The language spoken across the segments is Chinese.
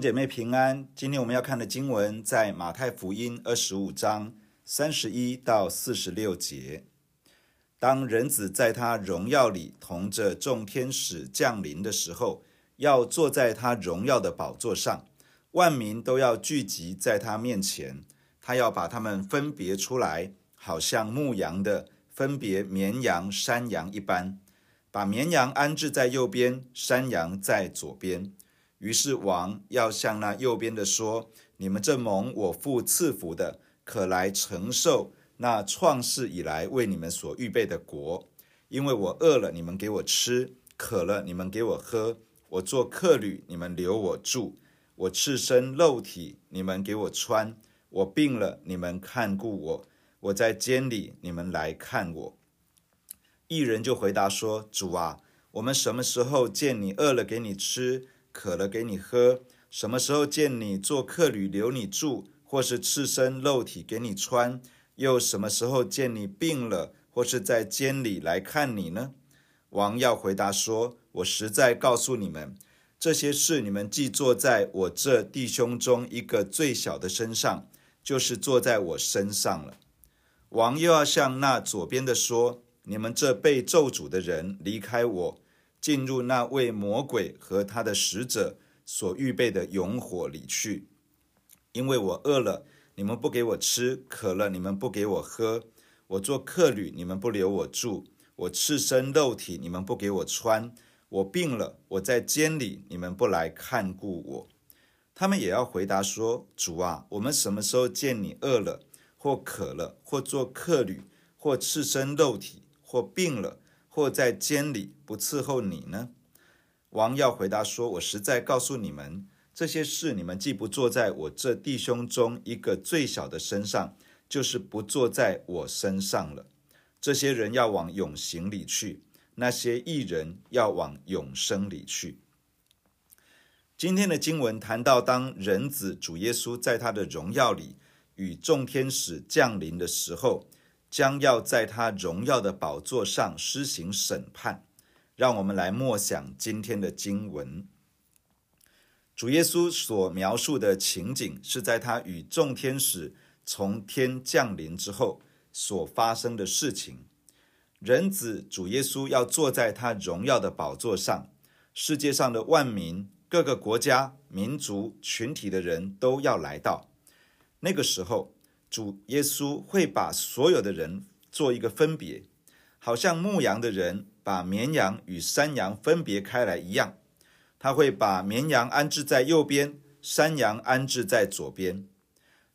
姐妹平安。今天我们要看的经文在马太福音二十五章三十一到四十六节。当人子在他荣耀里同着众天使降临的时候，要坐在他荣耀的宝座上，万民都要聚集在他面前。他要把他们分别出来，好像牧羊的分别绵羊、山羊一般，把绵羊安置在右边，山羊在左边。于是王要向那右边的说：“你们这蒙我父赐福的，可来承受那创世以来为你们所预备的国。因为我饿了，你们给我吃；渴了，你们给我喝；我做客旅，你们留我住；我赤身露体，你们给我穿；我病了，你们看顾我；我在监里，你们来看我。”一人就回答说：“主啊，我们什么时候见你饿了，给你吃？”渴了给你喝，什么时候见你做客旅留你住，或是赤身肉体给你穿？又什么时候见你病了，或是在监里来看你呢？王要回答说：“我实在告诉你们，这些事你们既做在我这弟兄中一个最小的身上，就是做在我身上了。”王又要向那左边的说：“你们这被咒诅的人，离开我。”进入那为魔鬼和他的使者所预备的永火里去，因为我饿了，你们不给我吃；渴了，你们不给我喝；我做客旅，你们不留我住；我赤身肉体，你们不给我穿；我病了，我在监里，你们不来看顾我。他们也要回答说：主啊，我们什么时候见你饿了，或渴了，或做客旅，或赤身肉体，或病了？或在监里不伺候你呢？王要回答说：“我实在告诉你们，这些事你们既不做在我这弟兄中一个最小的身上，就是不做在我身上了。这些人要往永刑里去，那些义人要往永生里去。”今天的经文谈到，当人子主耶稣在他的荣耀里与众天使降临的时候。将要在他荣耀的宝座上施行审判，让我们来默想今天的经文。主耶稣所描述的情景，是在他与众天使从天降临之后所发生的事情。人子主耶稣要坐在他荣耀的宝座上，世界上的万民、各个国家、民族、群体的人都要来到。那个时候，主耶稣会把所有的人做一个分别，好像牧羊的人把绵羊与山羊分别开来一样。他会把绵羊安置在右边，山羊安置在左边。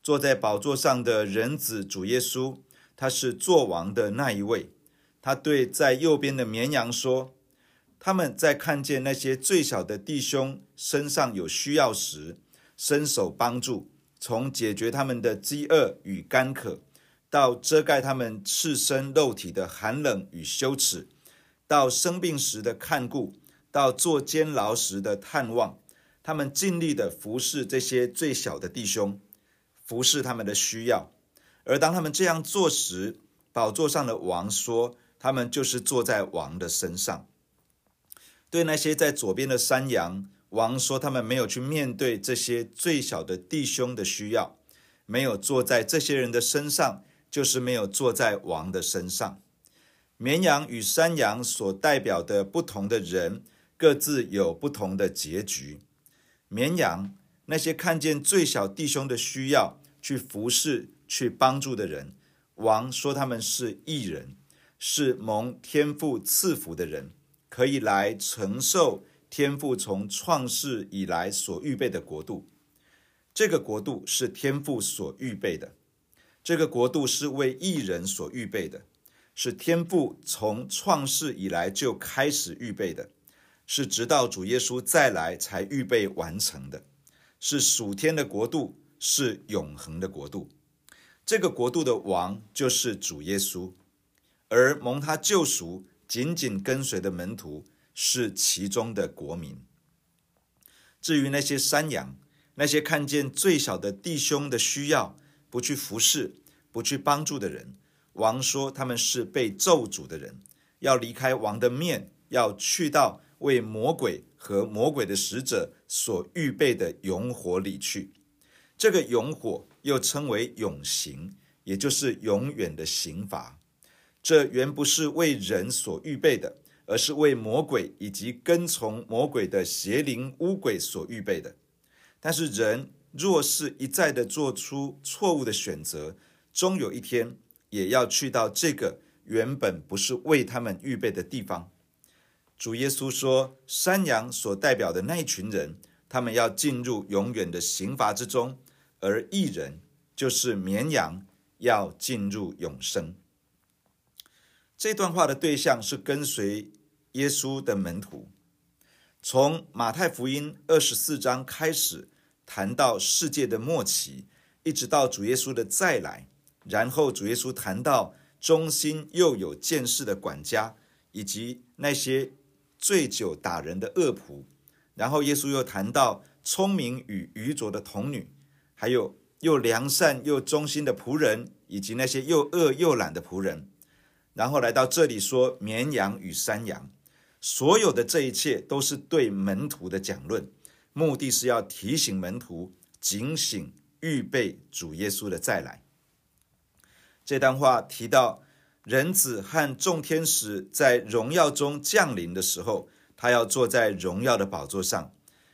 坐在宝座上的人子主耶稣，他是作王的那一位。他对在右边的绵羊说：“他们在看见那些最小的弟兄身上有需要时，伸手帮助。”从解决他们的饥饿与干渴，到遮盖他们赤身肉体的寒冷与羞耻，到生病时的看顾，到坐监牢时的探望，他们尽力的服侍这些最小的弟兄，服侍他们的需要。而当他们这样做时，宝座上的王说，他们就是坐在王的身上。对那些在左边的山羊。王说：“他们没有去面对这些最小的弟兄的需要，没有坐在这些人的身上，就是没有坐在王的身上。绵羊与山羊所代表的不同的人，各自有不同的结局。绵羊，那些看见最小弟兄的需要，去服侍、去帮助的人，王说他们是义人，是蒙天父赐福的人，可以来承受。”天父从创世以来所预备的国度，这个国度是天父所预备的，这个国度是为义人所预备的，是天父从创世以来就开始预备的，是直到主耶稣再来才预备完成的，是属天的国度，是永恒的国度。这个国度的王就是主耶稣，而蒙他救赎、紧紧跟随的门徒。是其中的国民。至于那些山羊，那些看见最小的弟兄的需要，不去服侍、不去帮助的人，王说他们是被咒诅的人，要离开王的面，要去到为魔鬼和魔鬼的使者所预备的永火里去。这个永火又称为永刑，也就是永远的刑罚。这原不是为人所预备的，而是为魔鬼以及跟从魔鬼的邪灵污鬼所预备的。但是人若是一再的做出错误的选择，终有一天也要去到这个原本不是为他们预备的地方。主耶稣说，山羊所代表的那一群人，他们要进入永远的刑罚之中，而一人就是绵羊，要进入永生。这段话的对象是跟随耶稣的门徒。从马太福音二十四章开始谈到世界的末期，一直到主耶稣的再来，然后主耶稣谈到忠心又有见识的管家，以及那些。醉酒打人的恶仆，然后耶稣又谈到聪明与愚拙的童女，还有又良善又忠心的仆人，以及那些又饿又懒的仆人，然后来到这里说绵羊与山羊，所有的这一切都是对门徒的讲论，目的是要提醒门徒警醒，预备主耶稣的再来。这段话提到。人子和众天使在荣耀中降临的时候，他要坐在荣耀的宝座上，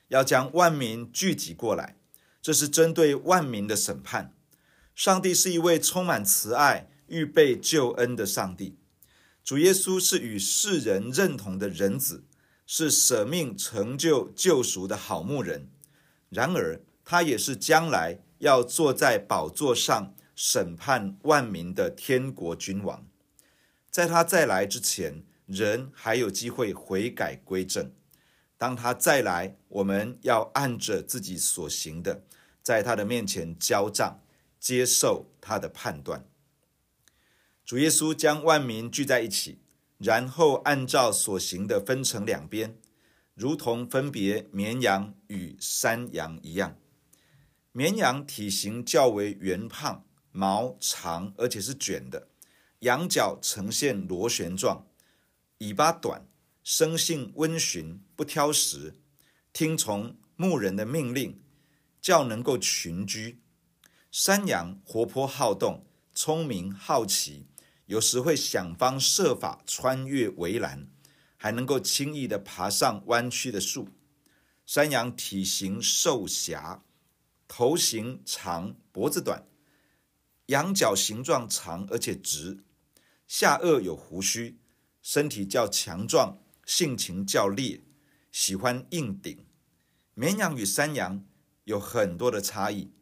要将万民聚集过来。这是针对万民的审判。上帝是一位充满慈爱、预备救恩的上帝。主耶稣是与世人认同的人子，是舍命成就救赎的好牧人。然而，他也是将来要坐在宝座上审判万民的天国君王。在他再来之前，人还有机会悔改归正。当他再来，我们要按着自己所行的，在他的面前交账，接受他的判断。主耶稣将万民聚在一起，然后按照所行的分成两边，如同分别绵羊与山羊一样。绵羊体型较为圆胖，毛长，而且是卷的。羊角呈现螺旋状，尾巴短，生性温驯，不挑食，听从牧人的命令，较能够群居。山羊活泼好动，聪明好奇，有时会想方设法穿越围栏，还能够轻易地爬上弯曲的树。山羊体型瘦狭，头型长，脖子短，羊角形状长而且直。下颚有胡须，身体较强壮，性情较烈，喜欢硬顶。绵羊与山羊有很多的差异，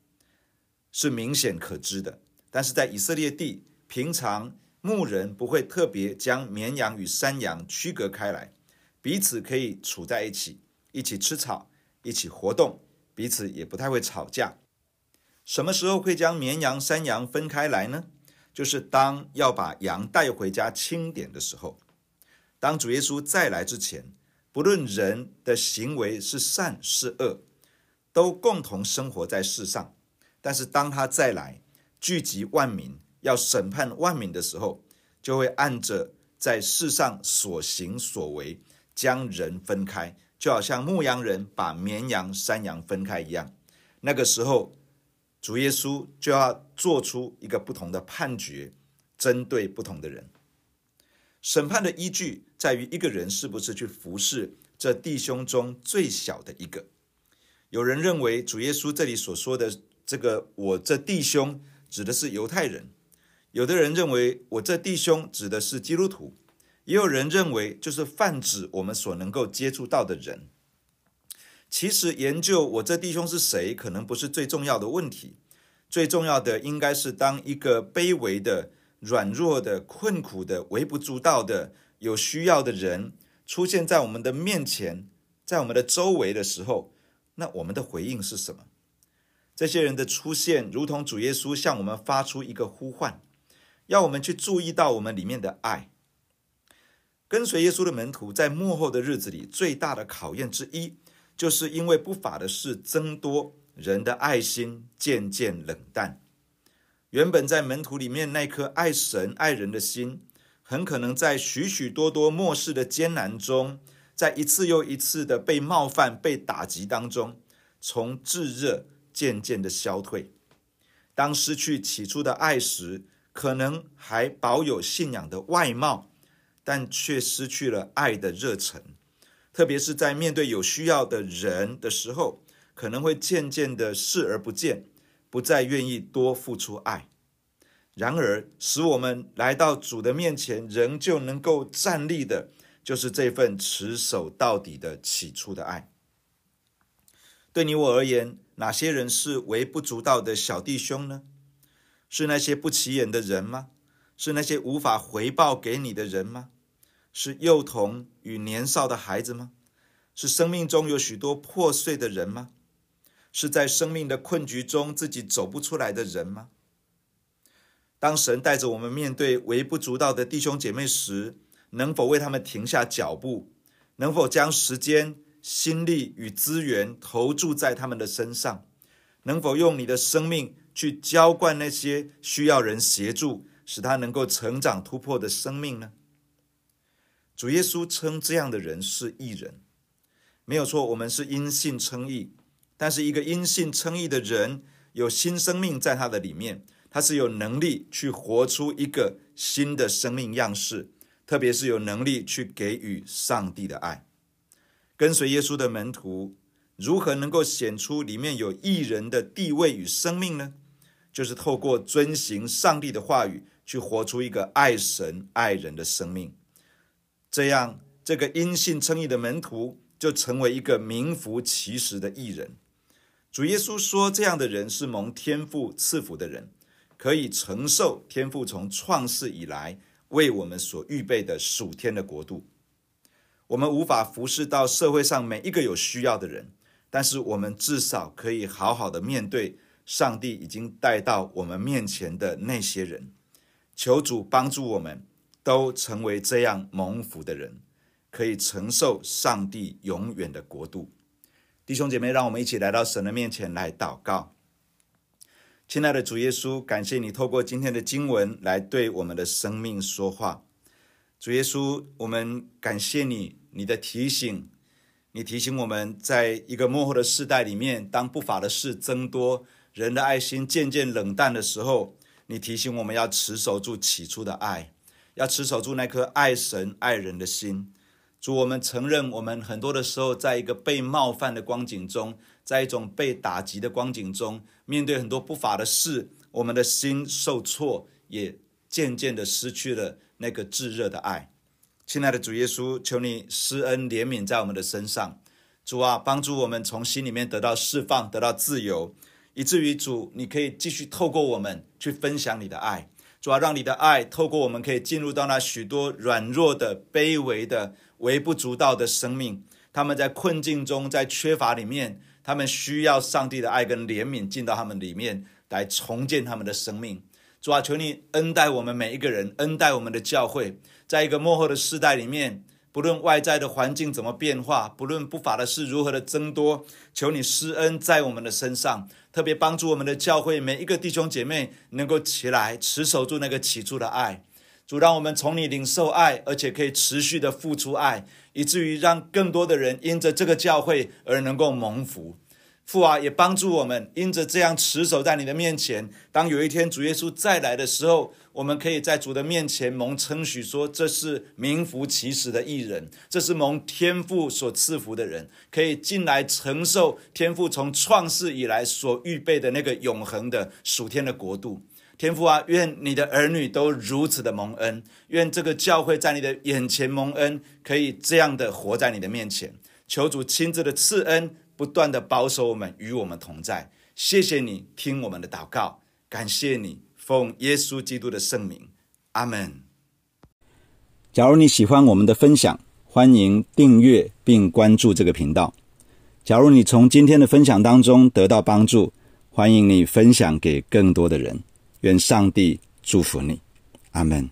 是明显可知的。但是在以色列地，平常牧人不会特别将绵羊与山羊区隔开来，彼此可以处在一起，一起吃草，一起活动，彼此也不太会吵架。什么时候会将绵羊、山羊分开来呢？就是当要把羊带回家清点的时候，当主耶稣再来之前，不论人的行为是善是恶，都共同生活在世上。但是当他再来聚集万民，要审判万民的时候，就会按着在世上所行所为，将人分开，就好像牧羊人把绵羊、山羊分开一样。那个时候。主耶稣就要做出一个不同的判决，针对不同的人。审判的依据在于一个人是不是去服侍这弟兄中最小的一个。有人认为主耶稣这里所说的这个“我这弟兄”指的是犹太人，有的人认为“我这弟兄”指的是基督徒，也有人认为就是泛指我们所能够接触到的人。其实研究我这弟兄是谁，可能不是最重要的问题。最重要的应该是，当一个卑微的、软弱的、困苦的、微不足道的、有需要的人出现在我们的面前，在我们的周围的时候，那我们的回应是什么？这些人的出现，如同主耶稣向我们发出一个呼唤，要我们去注意到我们里面的爱。跟随耶稣的门徒，在幕后的日子里，最大的考验之一。就是因为不法的事增多，人的爱心渐渐冷淡。原本在门徒里面那颗爱神爱人的心，很可能在许许多多末世的艰难中，在一次又一次的被冒犯、被打击当中，从炙热渐渐的消退。当失去起初的爱时，可能还保有信仰的外貌，但却失去了爱的热忱。特别是在面对有需要的人的时候，可能会渐渐的视而不见，不再愿意多付出爱。然而，使我们来到主的面前，仍旧能够站立的，就是这份持守到底的起初的爱。对你我而言，哪些人是微不足道的小弟兄呢？是那些不起眼的人吗？是那些无法回报给你的人吗？是幼童与年少的孩子吗？是生命中有许多破碎的人吗？是在生命的困局中自己走不出来的人吗？当神带着我们面对微不足道的弟兄姐妹时，能否为他们停下脚步？能否将时间、心力与资源投注在他们的身上？能否用你的生命去浇灌那些需要人协助，使他能够成长突破的生命呢？主耶稣称这样的人是义人，没有错，我们是因信称义。但是，一个因信称义的人，有新生命在他的里面，他是有能力去活出一个新的生命样式。特别是有能力去给予上帝的爱，跟随耶稣的门徒如何能够显出里面有义人的地位与生命呢？就是透过遵行上帝的话语，去活出一个爱神爱人的生命。这样，这个因信称义的门徒就成为一个名副其实的义人。主耶稣说，这样的人是蒙天父赐福的人，可以承受天父从创世以来。为我们所预备的属天的国度，我们无法服侍到社会上每一个有需要的人，但是我们至少可以好好的面对上帝已经带到我们面前的那些人。求主帮助我们，都成为这样蒙福的人，可以承受上帝永远的国度。弟兄姐妹，让我们一起来到神的面前来祷告。亲爱的主耶稣，感谢你透过今天的经文来对我们的生命说话。主耶稣，我们感谢你，你的提醒，你提醒我们在一个幕后的世代里面，当不法的事增多，人的爱心渐渐冷淡的时候，你提醒我们要持守住起初的爱，要持守住那颗爱神爱人的心。主，我们承认，我们很多的时候，在一个被冒犯的光景中，在一种被打击的光景中，面对很多不法的事，我们的心受挫，也渐渐的失去了那个炙热的爱。亲爱的主耶稣，求你施恩怜悯在我们的身上，主啊，帮助我们从心里面得到释放，得到自由，以至于主，你可以继续透过我们去分享你的爱。主啊，让你的爱透过我们，可以进入到那许多软弱的、卑微的。微不足道的生命，他们在困境中，在缺乏里面，他们需要上帝的爱跟怜悯进到他们里面，来重建他们的生命。主啊，求你恩待我们每一个人，恩待我们的教会，在一个幕后的世代里面，不论外在的环境怎么变化，不论不法的事如何的增多，求你施恩在我们的身上，特别帮助我们的教会每一个弟兄姐妹能够起来持守住那个起初的爱。主，让我们从你领受爱，而且可以持续的付出爱，以至于让更多的人因着这个教会而能够蒙福。父啊，也帮助我们因着这样持守在你的面前，当有一天主耶稣再来的时候，我们可以在主的面前蒙称许，说这是名副其实的义人，这是蒙天父所赐福的人，可以进来承受天父从创世以来所预备的那个永恒的属天的国度。天父啊，愿你的儿女都如此的蒙恩，愿这个教会在你的眼前蒙恩，可以这样的活在你的面前。求主亲自的赐恩，不断的保守我们，与我们同在。谢谢你听我们的祷告，感谢你奉耶稣基督的圣名，阿门。假如你喜欢我们的分享，欢迎订阅并关注这个频道。假如你从今天的分享当中得到帮助，欢迎你分享给更多的人。愿上帝祝福你，阿门。